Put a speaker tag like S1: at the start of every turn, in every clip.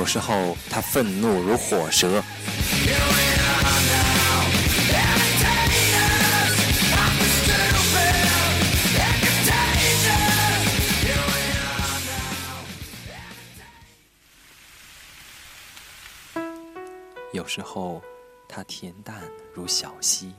S1: 有时候他愤怒如火蛇。有时候，它恬淡如小溪；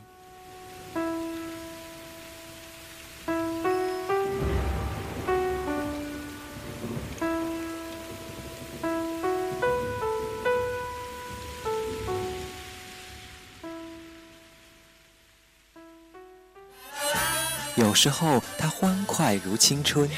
S1: 有时候，它欢快如青春。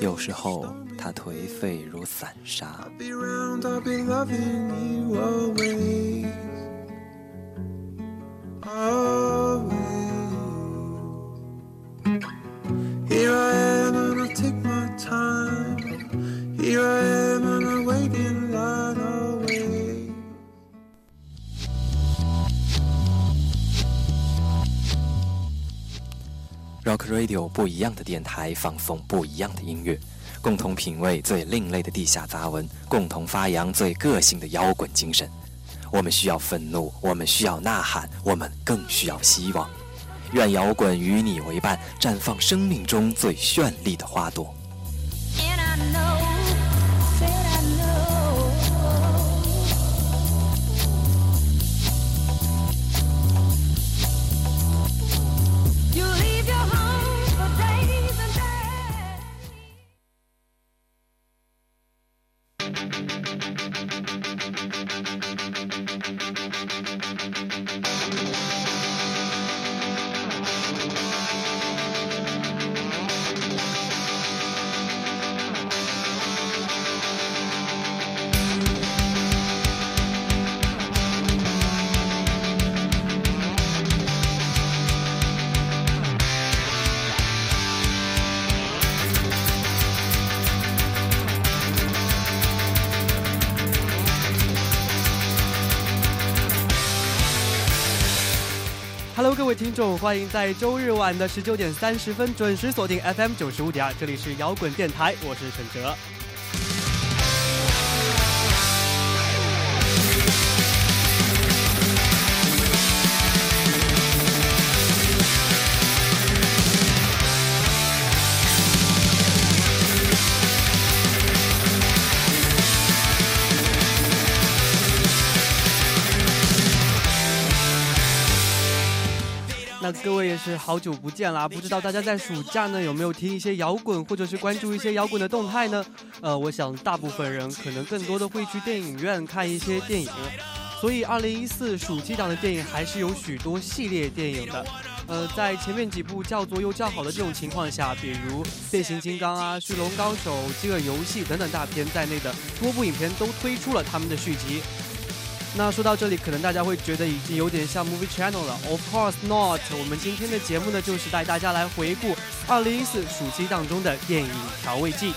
S1: 有时候，他颓废如散沙。Rock Radio 不一样的电台，放送不一样的音乐，共同品味最另类的地下杂文，共同发扬最个性的摇滚精神。我们需要愤怒，我们需要呐喊，我们更需要希望。愿摇滚与你为伴，绽放生命中最绚丽的花朵。
S2: And I know 众，欢迎在周日晚的十九点三十分准时锁定 FM 九十五点二，这里是摇滚电台，我是陈哲。各位也是好久不见啦，不知道大家在暑假呢有没有听一些摇滚，或者是关注一些摇滚的动态呢？呃，我想大部分人可能更多的会去电影院看一些电影，所以二零一四暑期档的电影还是有许多系列电影的。呃，在前面几部叫做又叫好的这种情况下，比如变形金刚啊、驯龙高手、饥饿游戏等等大片在内的多部影片都推出了他们的续集。那说到这里，可能大家会觉得已经有点像 Movie Channel 了。Of course not。我们今天的节目呢，就是带大家来回顾2014暑期档中的电影调味剂。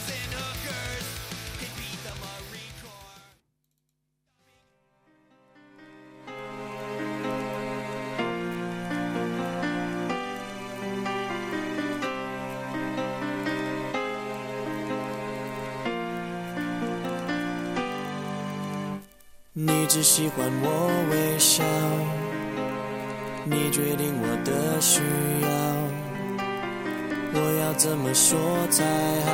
S3: 只喜欢我微笑，你决定我的需要，我要怎么说才好？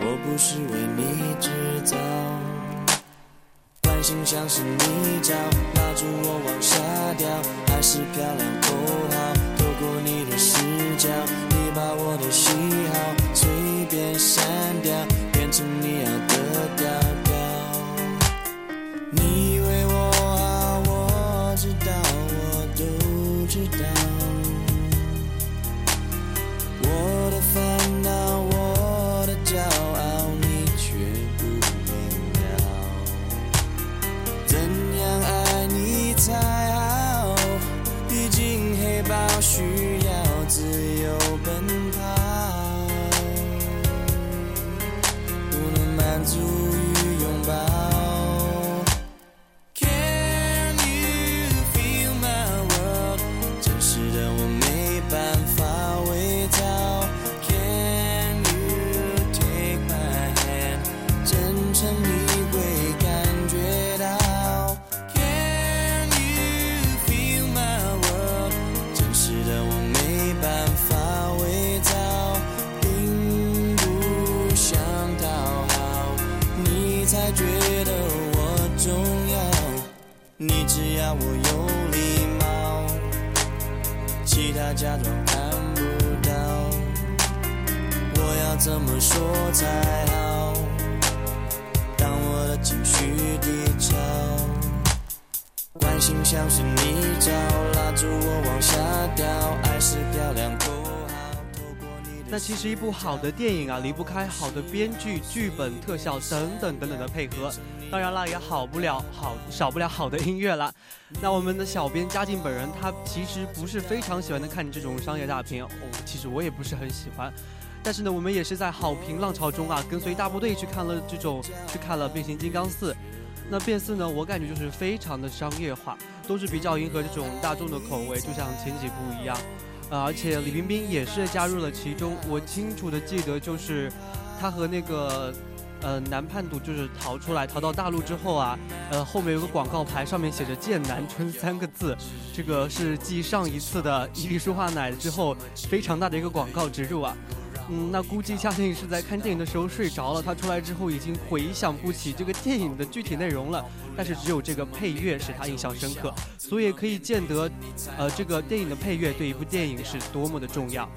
S3: 我不是为你制造，关心像是泥沼，拉住我往下掉，还是漂亮够好？透过你的视角，你把我的喜好好的
S2: 电影啊，离不开好的编剧、剧本、特效等等等等的配合。当然了，也好不了好少不了好的音乐啦。那我们的小编嘉靖本人，他其实不是非常喜欢的看这种商业大片，哦，其实我也不是很喜欢。但是呢，我们也是在好评浪潮中啊，跟随大部队去看了这种，去看了《变形金刚四》。那变四呢，我感觉就是非常的商业化，都是比较迎合这种大众的口味，就像前几部一样。呃，而且李冰冰也是加入了其中，我清楚的记得就是，她和那个。呃，男叛徒就是逃出来，逃到大陆之后啊，呃，后面有个广告牌，上面写着“剑南春”三个字，这个是继上一次的伊利舒化奶之后非常大的一个广告植入啊。嗯，那估计嘉靖是在看电影的时候睡着了，他出来之后已经回想不起这个电影的具体内容了，但是只有这个配乐使他印象深刻，所以可以见得，呃，这个电影的配乐对一部电影是多么的重要。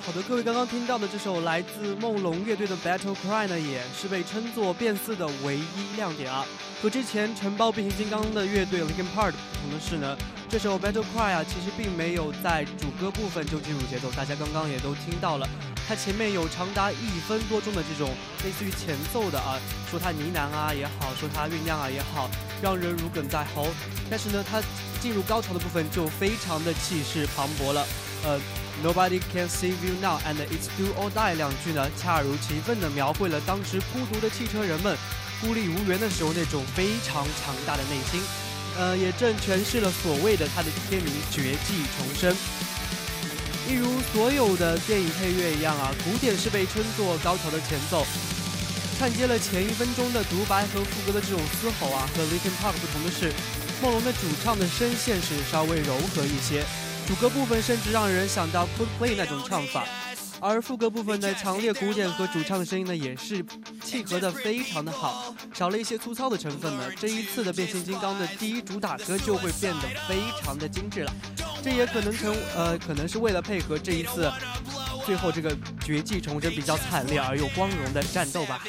S3: 好
S4: 的，各位刚刚听到的这首来自梦龙乐队的《Battle Cry》呢，也是被称作变四的唯一亮点啊。和之前承包变形金刚的乐队 Linkin Park 不同的是呢，这首《Battle Cry》啊，其实并没有在主歌部分就进入节奏，大家刚刚也都听到了，它前面有长达一分多钟的这种类似于前奏的啊，说它呢喃啊也好，说它酝酿啊也好，让人如鲠在喉。但是呢，它进入高潮的部分就非常的气势磅礴了，呃。Nobody can save you now, and it's do or die 两句呢，恰如其分地描绘了当时孤独的汽车人们孤立无援的时候那种非常强大的内心。呃，也正诠释了所谓的它的天名绝技重生。一如所有的电影配乐一样啊，古典是被称作高潮的前奏，串接了前一分钟的独白和副歌的这种嘶吼啊。和 Linkin Park 不同的是，梦龙的主唱的声线是稍微柔和一些。主歌部分甚至让人想到 Coldplay 那种唱法，而副歌部分的强烈鼓点和主唱的声音呢，也是契合的非常的好，少了一些粗糙的成分呢。这一次的变形金刚的第一主打歌就会变得非常的精致了，这也可能成呃，可能是为了配合这一次最后这个绝技重生比较惨烈而又光荣的战斗吧。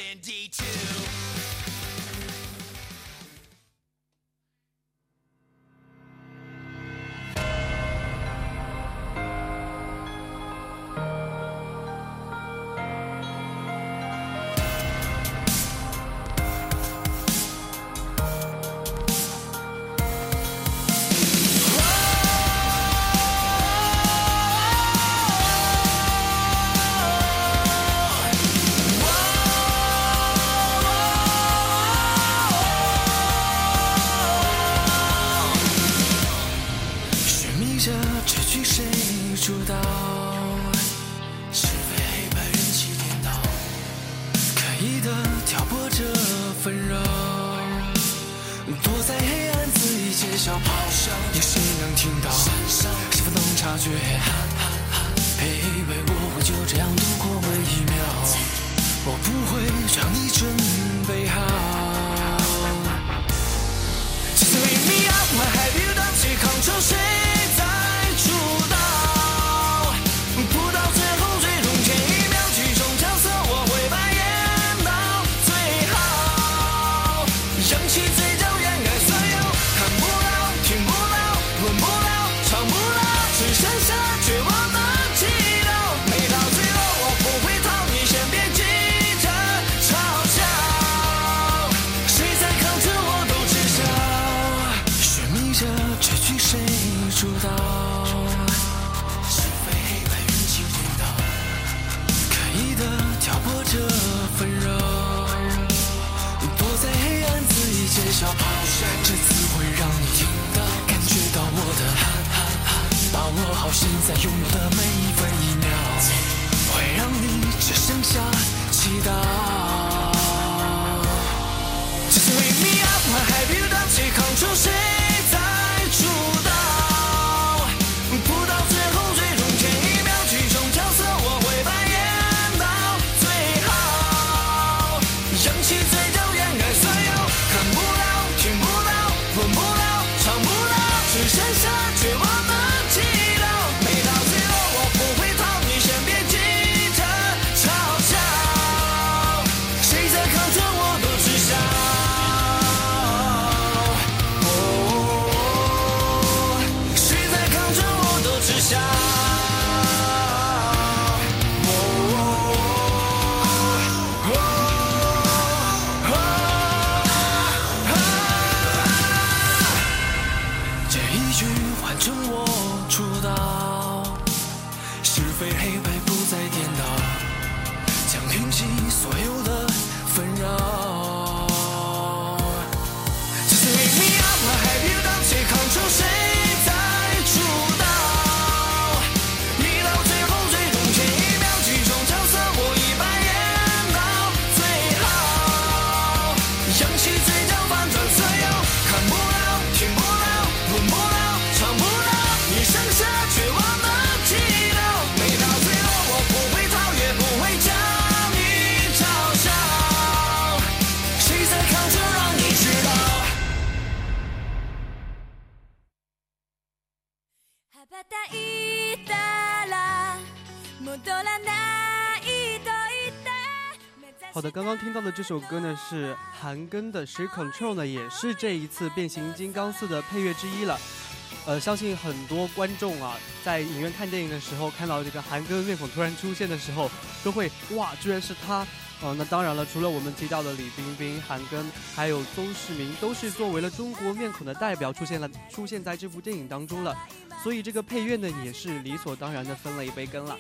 S5: 黑白不再颠倒将平息所有的纷扰。
S2: 好的，刚刚听到的这首歌呢是韩庚的《She Control》呢，也是这一次《变形金刚四》的配乐之一了。呃，相信很多观众啊，在影院看电影的时候，看到这个韩庚面孔突然出现的时候，都会哇，居然是他！呃，那当然了，除了我们提到的李冰冰、韩庚，还有邹市明，都是作为了中国面孔的代表出现了，出现在这部电影当中了。所以这个配乐呢，也是理所当然的分了一杯羹了。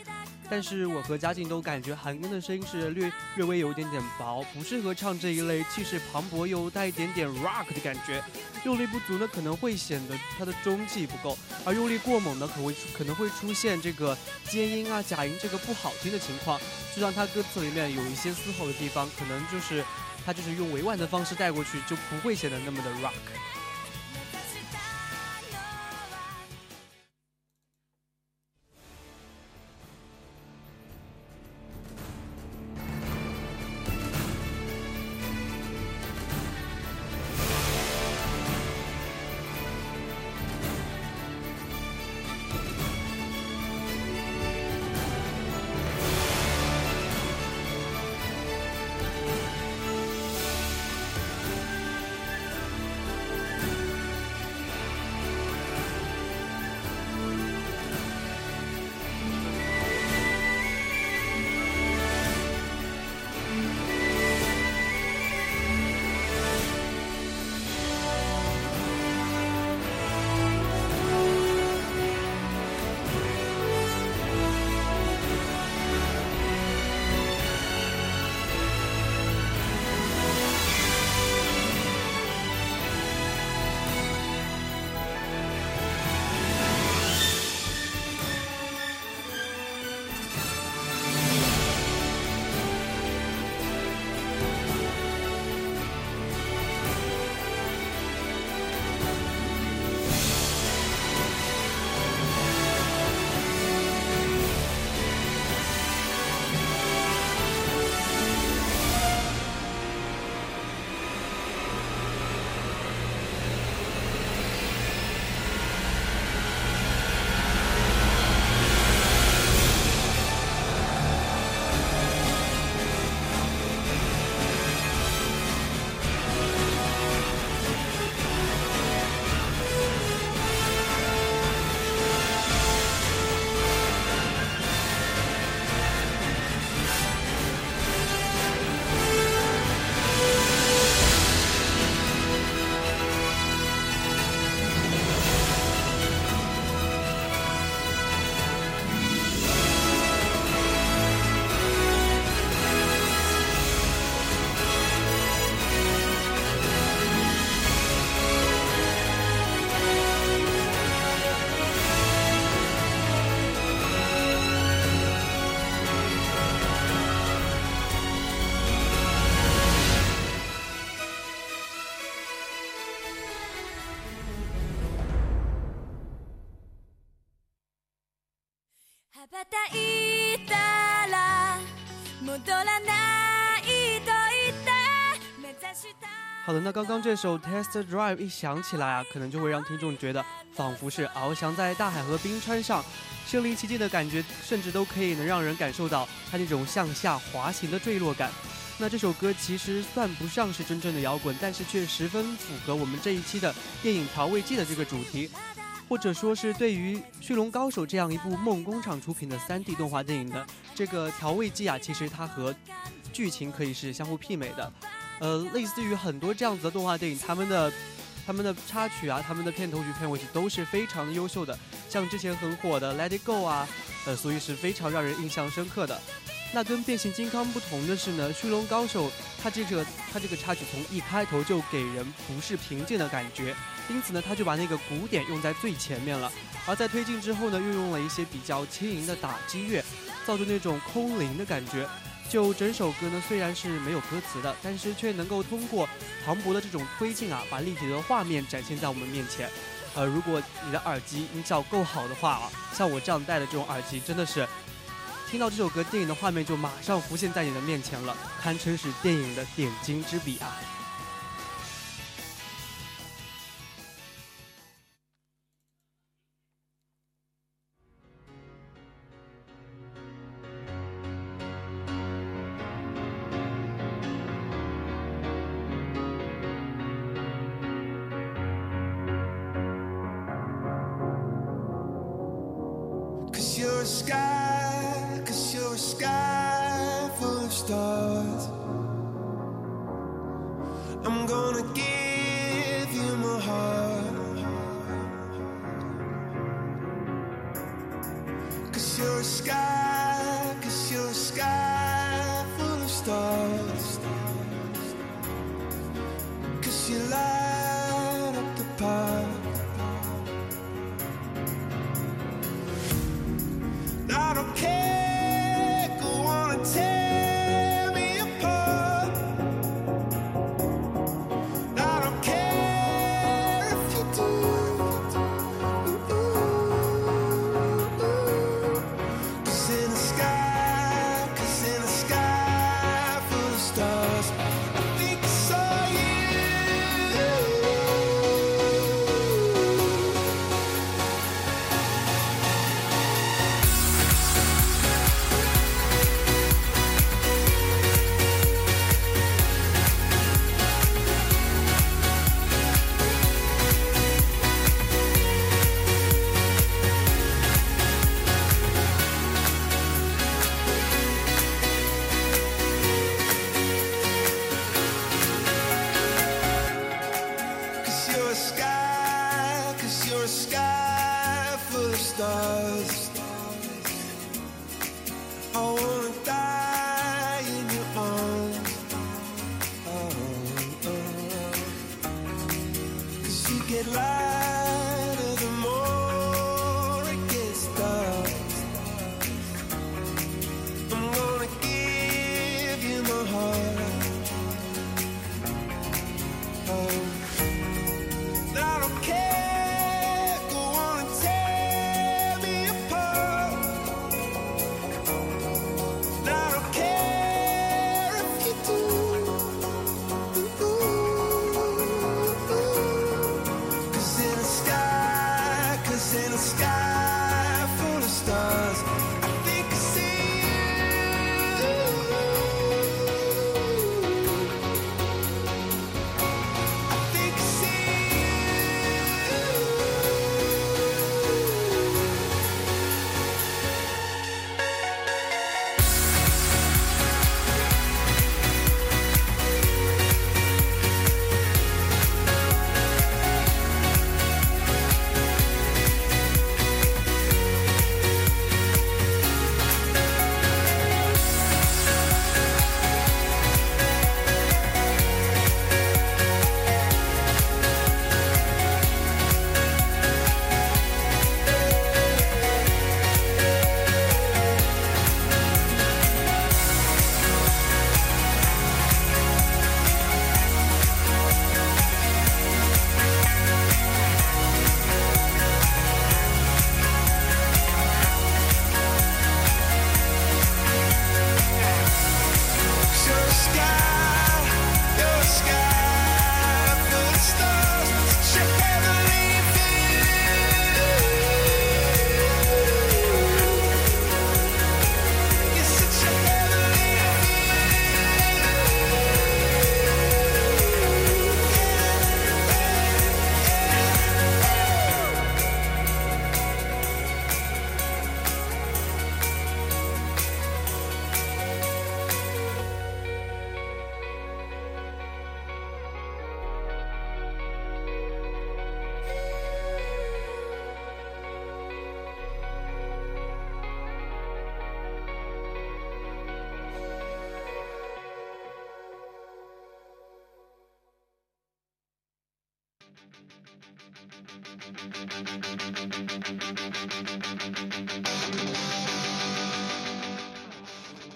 S2: 但是我和嘉靖都感觉韩庚的声音是略略微有一点点薄，不适合唱这一类气势磅礴又带一点点 rock 的感觉。用力不足呢，可能会显得他的中气不够；而用力过猛呢，可会可能会出现这个尖音啊、假音这个不好听的情况，就让他歌词里面有一些嘶吼的地方，可能就是他就是用委婉的方式带过去，就不会显得那么的 rock。刚刚这首《Test Drive》一响起来啊，可能就会让听众觉得仿佛是翱翔在大海和冰川上，身临其境的感觉，甚至都可以能让人感受到它那种向下滑行的坠落感。那这首歌其实算不上是真正的摇滚，但是却十分符合我们这一期的电影《调味剂》的这个主题，或者说是对于《驯龙高手》这样一部梦工厂出品的 3D 动画电影的这个调味剂啊，其实它和剧情可以是相互媲美的。呃，类似于很多这样子的动画电影，他们的他们的插曲啊，他们的片头曲、片尾曲都是非常的优秀的。像之前很火的《Let It Go》啊，呃，所以是非常让人印象深刻的。那跟变形金刚不同的是呢，《驯龙高手》它这个它这个插曲从一开头就给人不是平静的感觉，因此呢，它就把那个鼓点用在最前面了。而在推进之后呢，又用了一些比较轻盈的打击乐，造成那种空灵的感觉。就整首歌呢，虽然是没有歌词的，但是却能够通过磅礴的这种推进啊，把立体的画面展现在我们面前。呃，如果你的耳机音效够好的话啊，像我这样戴的这种耳机，真的是听到这首歌，电影的画面就马上浮现在你的面前了，堪称是电影的点睛之笔啊。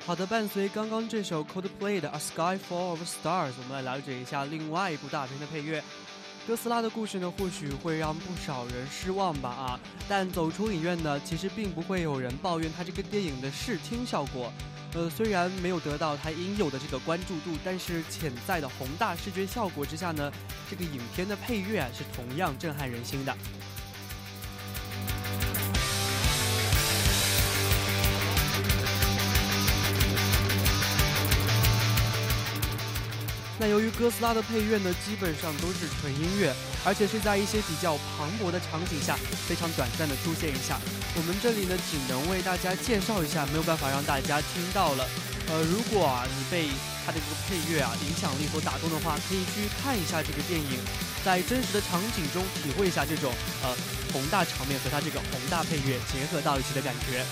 S3: 好的，伴随刚刚这首 Coldplay 的《A Sky Full of Stars》，我们来了解一下另外一部大片的配乐。哥斯拉的故事呢，或许会让不少人失望吧啊！但走出影院呢，其实并不会有人抱怨它这个电影的视听效果。呃，虽然没有得到它应有的这个关注度，但是潜在的宏大视觉效果之下呢，这个影片的配乐啊是同样震撼人心的。那由于哥斯拉的配乐呢，基本上都是纯音乐，而且是在一些比较磅礴的场景下，非常短暂的出现一下。我们这里呢，只能为大家介绍一下，没有办法让大家听到了。呃，如果啊你被它的这个配乐啊影响力所打动的话，可以去看一下这个电影，在真实的场景中体会一下这种呃宏大场面和它这个宏大配乐结合到一起的感觉。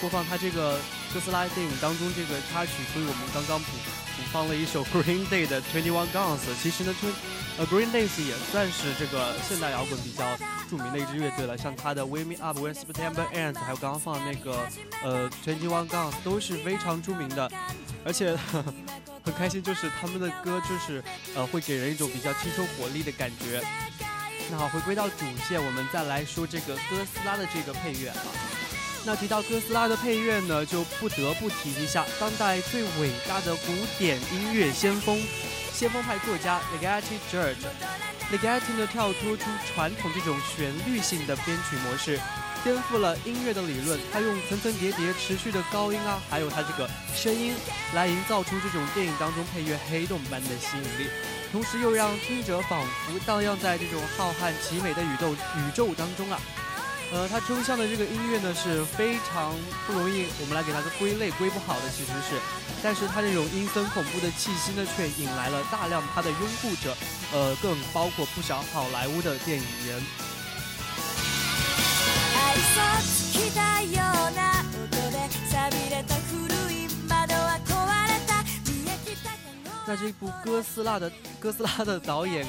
S2: 播放他这个哥斯拉电影当中这个插曲，所以我们刚刚补补放了一首 Green Day 的 Twenty One Guns。其实呢，就呃 Green Day 也算是这个现代摇滚比较著名的一支乐队了，像他的 Wake Me Up When September Ends，还有刚刚放的那个呃 Twenty One Guns 都是非常著名的，而且呵 呵很开心，就是他们的歌就是呃会给人一种比较青春活力的感觉。那好，回归到主线，我们再来说这个哥斯拉的这个配乐啊。那提到哥斯拉的配乐呢，就不得不提一下当代最伟大的古典音乐先锋，先锋派作家 Ligeti George。Ligeti 呢跳脱出传统这种旋律性的编曲模式，颠覆了音乐的理论。他用层层叠叠、持续的高音啊，还有他这个声音，来营造出这种电影当中配乐黑洞般的吸引力。同时又让听者仿佛荡漾在这种浩瀚奇美的宇宙宇宙当中啊。呃，它抽象的这个音乐呢是非常不容易，我们来给它个归类，归不好的其实是，但是它这种阴森恐怖的气息呢，却引来了大量它的拥护者，呃，更包括不少好莱坞的电影人。
S6: 愛想尽きたような音で錆びれた古い窓は壊れた見えきたかの
S2: 那这部哥斯拉的哥斯拉的导演，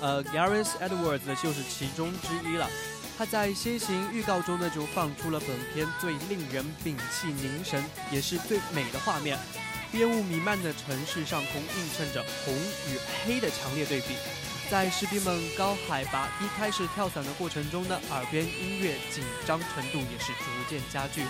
S2: 呃，Gareth Edwards 呢就是其中之一了。 他在先行预告中呢就放出了本片最令人屏气凝神，也是最美的画面。烟雾弥漫的城市上空映衬着红与黑的强烈对比，在士兵们高海拔一开始跳伞的过程中呢，耳边音乐紧张程度也是逐渐加剧了。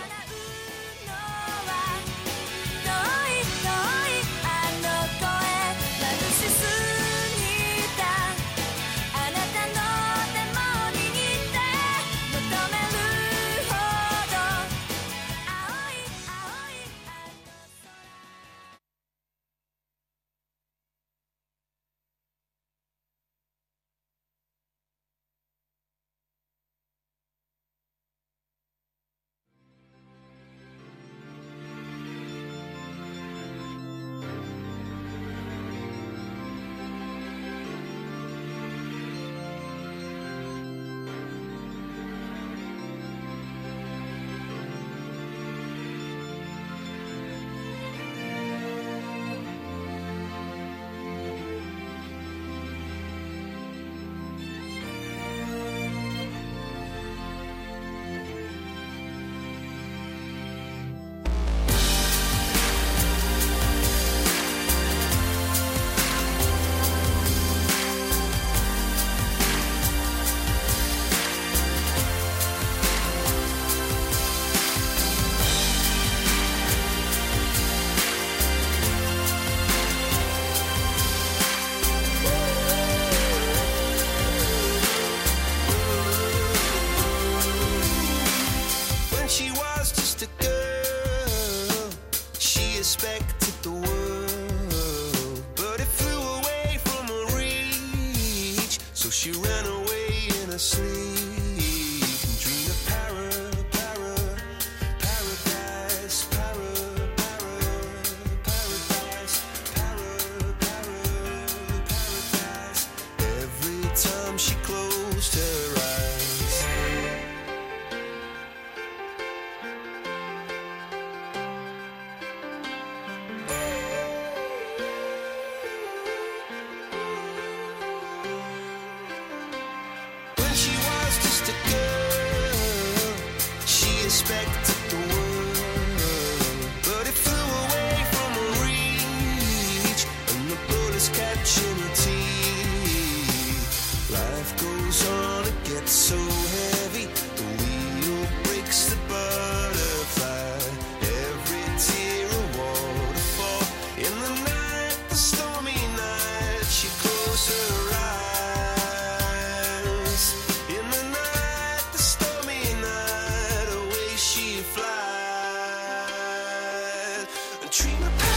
S4: dream
S2: about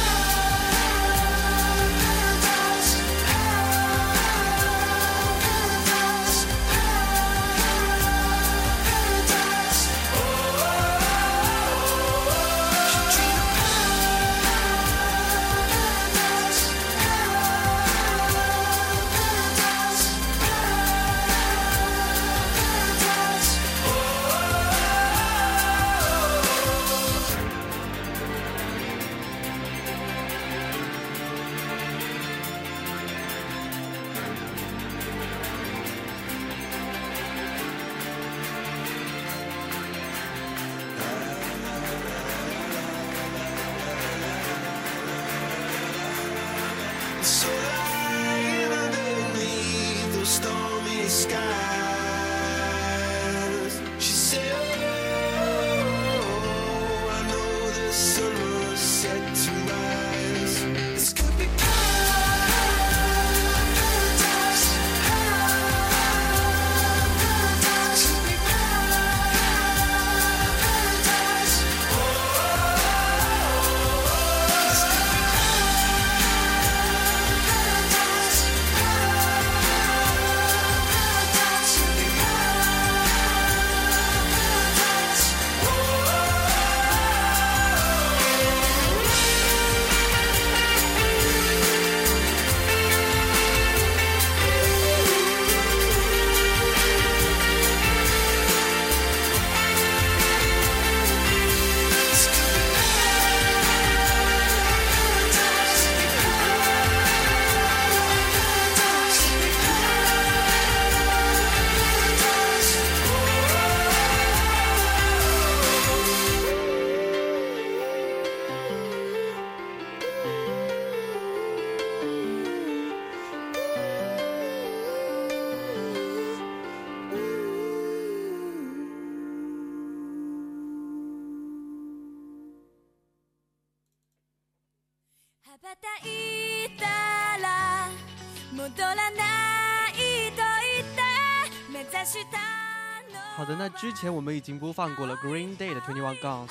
S2: 之前我们已经播放过了 Green Day 的 Twenty One Guns，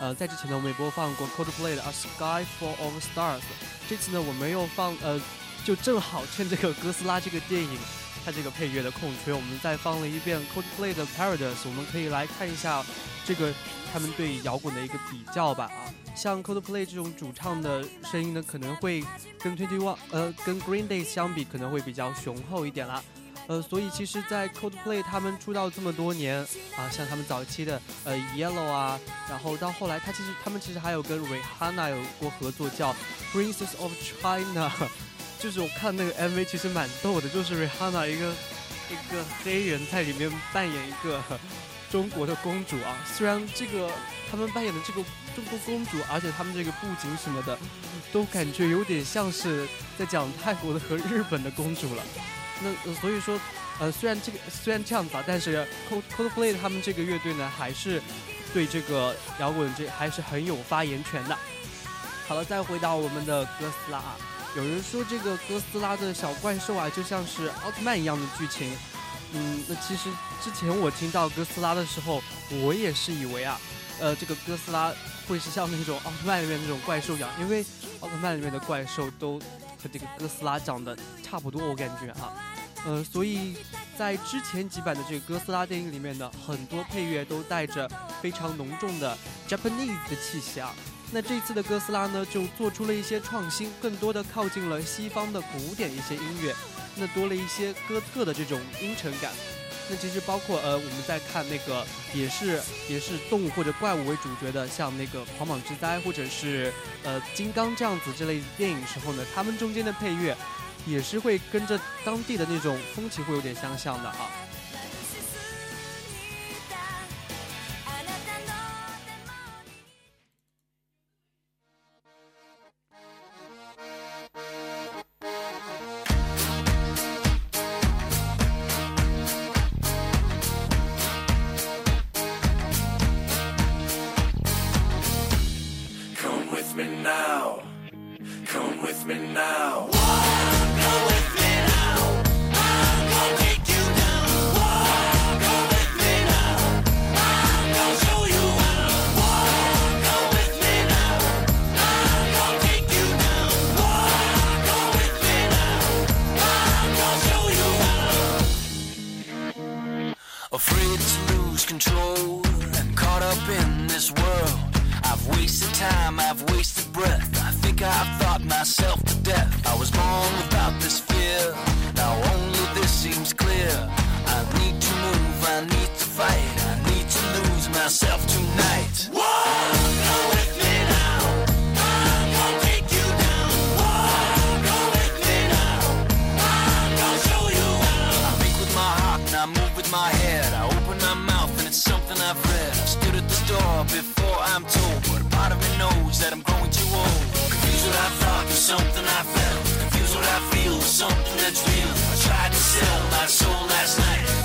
S2: 呃，在之前呢我们也播放过 Coldplay 的 A Sky Full of Stars，这次呢我们又放呃，就正好趁这个哥斯拉这个电影它这个配乐的空缺，我们再放了一遍 Coldplay 的 Paradise，我们可以来看一下这个他们对摇滚的一个比较吧啊，像 Coldplay 这种主唱的声音呢，可能会跟 Twenty One 呃跟 Green Day 相比，可能会比较雄厚一点啦。呃，所以其实，在 Coldplay 他们出道这么多年啊，像他们早期的呃 Yellow 啊，然后到后来，他其实他们其实还有跟 Rihanna 有过合作，叫 Princess of China，就是我看那个 MV 其实蛮逗的，就是 Rihanna 一个一个黑人在里面扮演一个 中国的公主啊，虽然这个他们扮演的这个中国公主，而且他们这个布景什么的，都感觉有点像是在讲泰国的和日本的公主了。那、所以说，呃，虽然这个虽然这样子啊，但是 Cold Coldplay 他们这个乐队呢，还是对这个摇滚这还是很有发言权的。好了，再回到我们的哥斯拉啊，有人说这个哥斯拉的小怪兽啊，就像是奥特曼一样的剧情。嗯，那其实之前我听到哥斯拉的时候，我也是以为啊，呃，这个哥斯拉会是像那种奥特曼里面那种怪兽一样，因为奥特曼里面的怪兽都和这个哥斯拉长得差不多，我感觉啊。呃，所以在之前几版的这个哥斯拉电影里面呢，很多配乐都带着非常浓重的 Japanese 的气息啊。那这次的哥斯拉呢，就做出了一些创新，更多的靠近了西方的古典一些音乐，那多了一些哥特的这种阴沉感。那其实包括呃，我们在看那个也是也是动物或者怪物为主角的，像那个《狂蟒之灾》或者是呃《金刚》这样子这类电影时候呢，他们中间的配乐也是会跟着当地的那种风情会有点相像的啊。
S4: I think with my heart and I move with my head. I open my mouth and it's something I've read. I've stood at the door before I'm told, but part of me knows that I'm growing too old. Confused what I thought with something I felt. Confused what I feel with something that's real. I tried to sell my soul last night.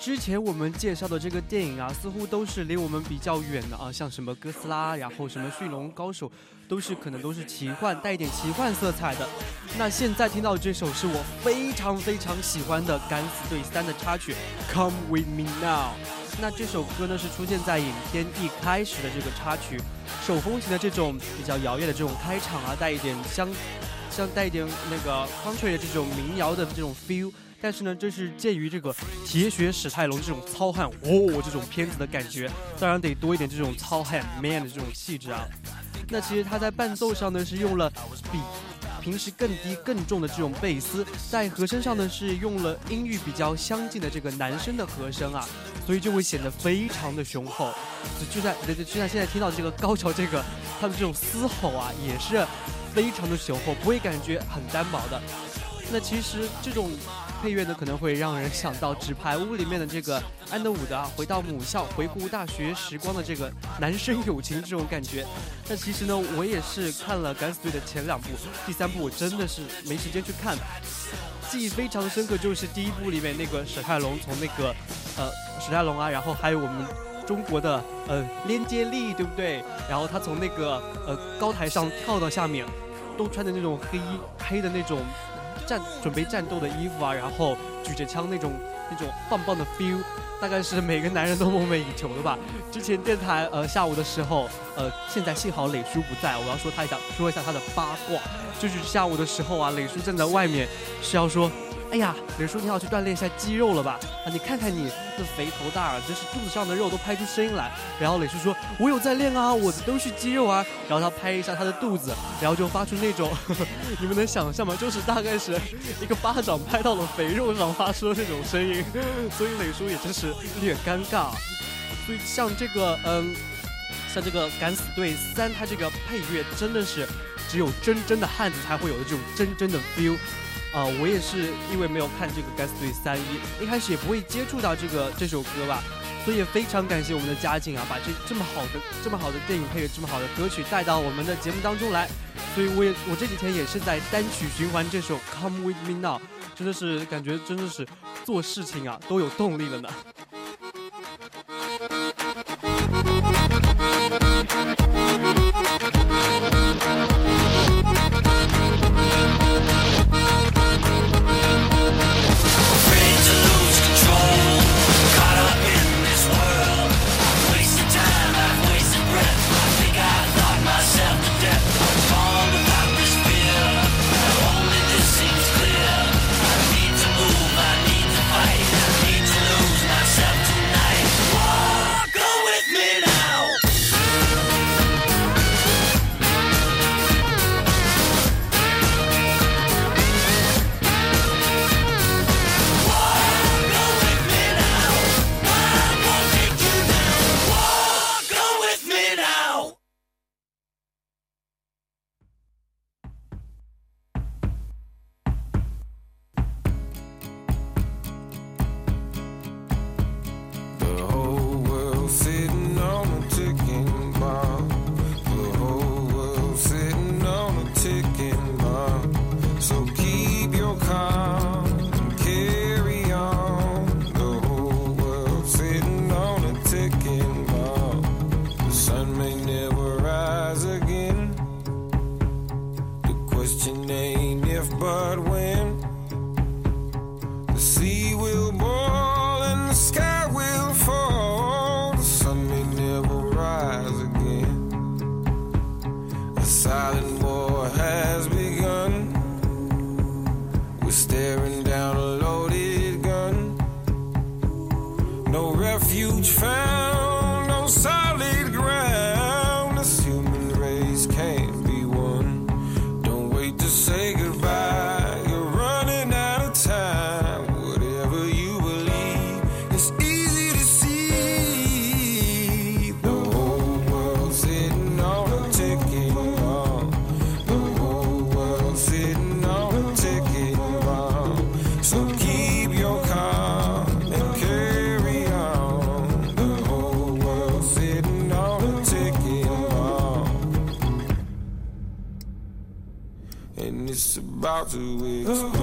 S2: 之前我们介绍的这个电影啊，似乎都是离我们比较远的啊，像什么哥斯拉，然后什么驯龙高手，都是可能都是奇幻带一点奇幻色彩的。那现在听到这首是我非常非常喜欢的《敢死队三》的插曲《Come with Me Now》。那这首歌呢是出现在影片一开始的这个插曲，手风琴的这种比较摇曳的这种开场啊，带一点相像带一点那个 country 的这种民谣的这种 feel。但是呢，这是介于这个铁血史泰龙这种糙汉哦这种片子的感觉，当然得多一点这种糙汉 man 的这种气质啊。那其实他在伴奏上呢是用了比平时更低更重的这种贝斯，在和声上呢是用了音域比较相近的这个男生的和声啊，所以就会显得非常的雄厚。就就在，就像现在听到这个高潮这个他的这种嘶吼啊，也是非常的雄厚，不会感觉很单薄的。那其实这种配乐呢，可能会让人想到《纸牌屋》里面的这个安德伍德啊，回到母校回顾大学时光的这个男生友情这种感觉。但其实呢，我也是看了《敢死队》的前两部，第三部我真的是没时间去看。记忆非常深刻，就是第一部里面那个史泰龙从那个呃史泰龙啊，然后还有我们中国的呃连接力，对不对？然后他从那个呃高台上跳到下面，都穿的那种黑衣黑的那种战准备战斗的衣服啊，然后举着枪那种那种棒棒的 feel，大概是每个男人都梦寐以求的吧。之前电台呃下午的时候，呃现在幸好磊叔不在，我要说他一下说一下他的八卦，就是下午的时候啊，磊叔站在外面是要说。哎呀，磊叔，你要去锻炼一下肌肉了吧？啊，你看看你这肥头大耳，真是肚子上的肉都拍出声音来。然后磊叔说：“我有在练啊，我的都是肌肉啊。”然后他拍一下他的肚子，然后就发出那种，你们能想象吗？就是大概是一个巴掌拍到了肥肉上发出的那种声音。所以磊叔也真是有点尴尬。所以像这个，嗯，像这个《敢死队三》，它这个配乐真的是只有真真的汉子才会有的这种真真的 feel。啊、我也是因为没有看这个《敢死队三一》，一开始也不会接触到这个这首歌吧，所以也非常感谢我们的嘉靖啊，把这这么好的这么好的电影配乐、这么好的歌曲带到我们的节目当中来。所以我也我这几天也是在单曲循环这首《Come With Me Now》，真的是感觉真的是做事情啊都有动力了呢。two weeks.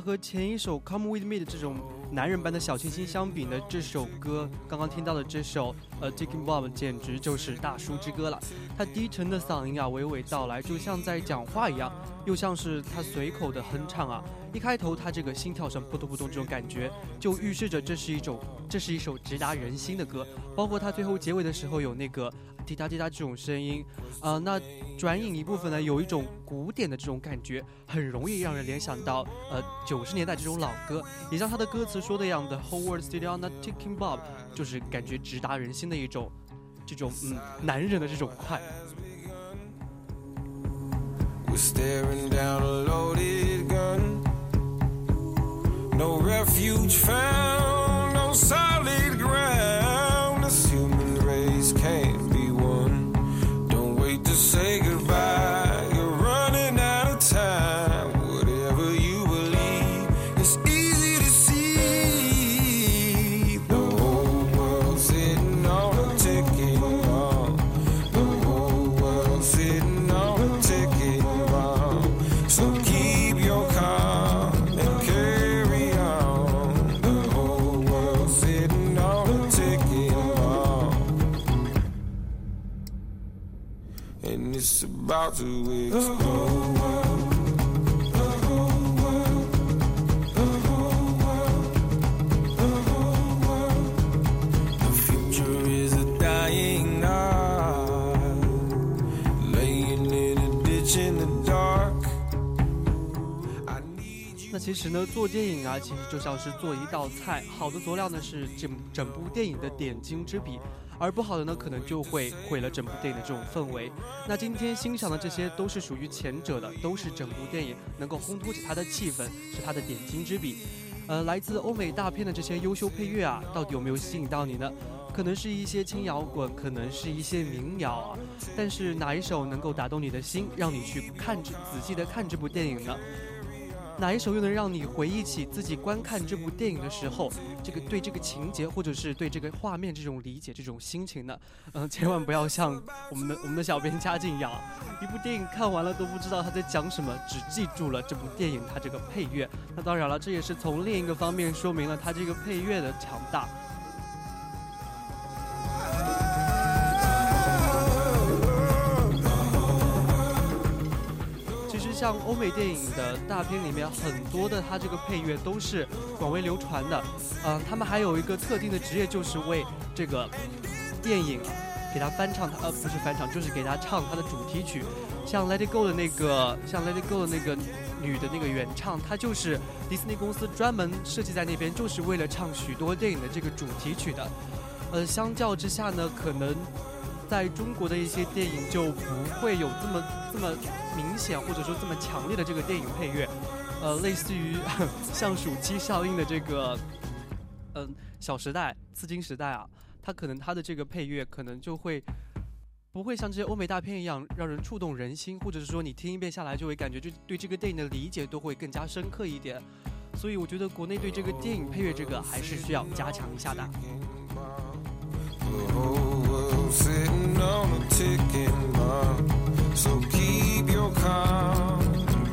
S2: 和前一首《Come With Me》的这种男人般的小清新相比呢，这首歌刚刚听到的这首呃《Ticking Bomb》简直就是大叔之歌了。他低沉的嗓音啊，娓娓道来，就像在讲话一样，又像是他随口的哼唱啊。一开头他这个心跳声扑通扑通这种感觉，就预示着这是一种这是一首直达人心的歌。包括他最后结尾的时候有那个滴答滴答这种声音，啊、那转引一部分呢，有一种古典的这种感觉，很容易让人联想到呃九十年代这种老歌，也像他的歌词说的一样的 “Whole world still on a ticking bomb”，就是感觉直达人心的一种这种嗯男人的这种快。
S7: We're staring down a loaded gun. No refuge found, no solid ground. This human race can't two
S2: weeks. 其实呢，做电影啊，其实就像是做一道菜，好的佐料呢是整整部电影的点睛之笔，而不好的呢，可能就会毁了整部电影的这种氛围。那今天欣赏的这些都是属于前者的，都是整部电影能够烘托起它的气氛，是它的点睛之笔。呃，来自欧美大片的这些优秀配乐啊，到底有没有吸引到你呢？可能是一些轻摇滚，可能是一些民谣啊，但是哪一首能够打动你的心，让你去看仔细的看这部电影呢？哪一首又能让你回忆起自己观看这部电影的时候，这个对这个情节或者是对这个画面这种理解、这种心情呢？嗯、千万不要像我们的我们的小编嘉靖一样，一部电影看完了都不知道他在讲什么，只记住了这部电影它这个配乐。那当然了，这也是从另一个方面说明了它这个配乐的强大。像欧美电影的大片里面，很多的它这个配乐都是广为流传的。嗯、他们还有一个特定的职业，就是为这个电影给它翻唱它，呃，不是翻唱，就是给它唱它的主题曲。像《Let It Go》的那个，像《Let It Go》的那个女的那个原唱，她就是迪士尼公司专门设计在那边，就是为了唱许多电影的这个主题曲的。呃，相较之下呢，可能在中国的一些电影就不会有这么这么明显或者说这么强烈的这个电影配乐，呃，类似于 像暑期上映的这个，嗯、小时代》《刺金时代》啊，它可能它的这个配乐可能就会不会像这些欧美大片一样让人触动人心，或者是说你听一遍下来就会感觉就对这个电影的理解都会更加深刻一点。所以我觉得国内对这个电影配乐这个还是需要加强一下的。
S7: Sitting on a ticking bomb. So keep your calm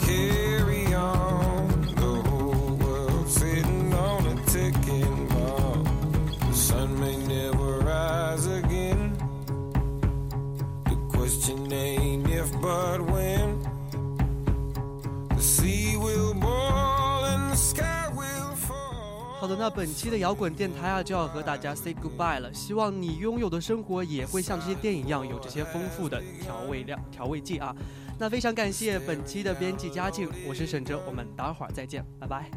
S2: 那本期的摇滚电台啊就要和大家 say goodbye 了。希望你拥有的生活也会像这些电影一样有这些丰富的调味料、调味剂啊。那非常感谢本期的编辑嘉靖，我是沈哲，我们待会儿再见，拜拜。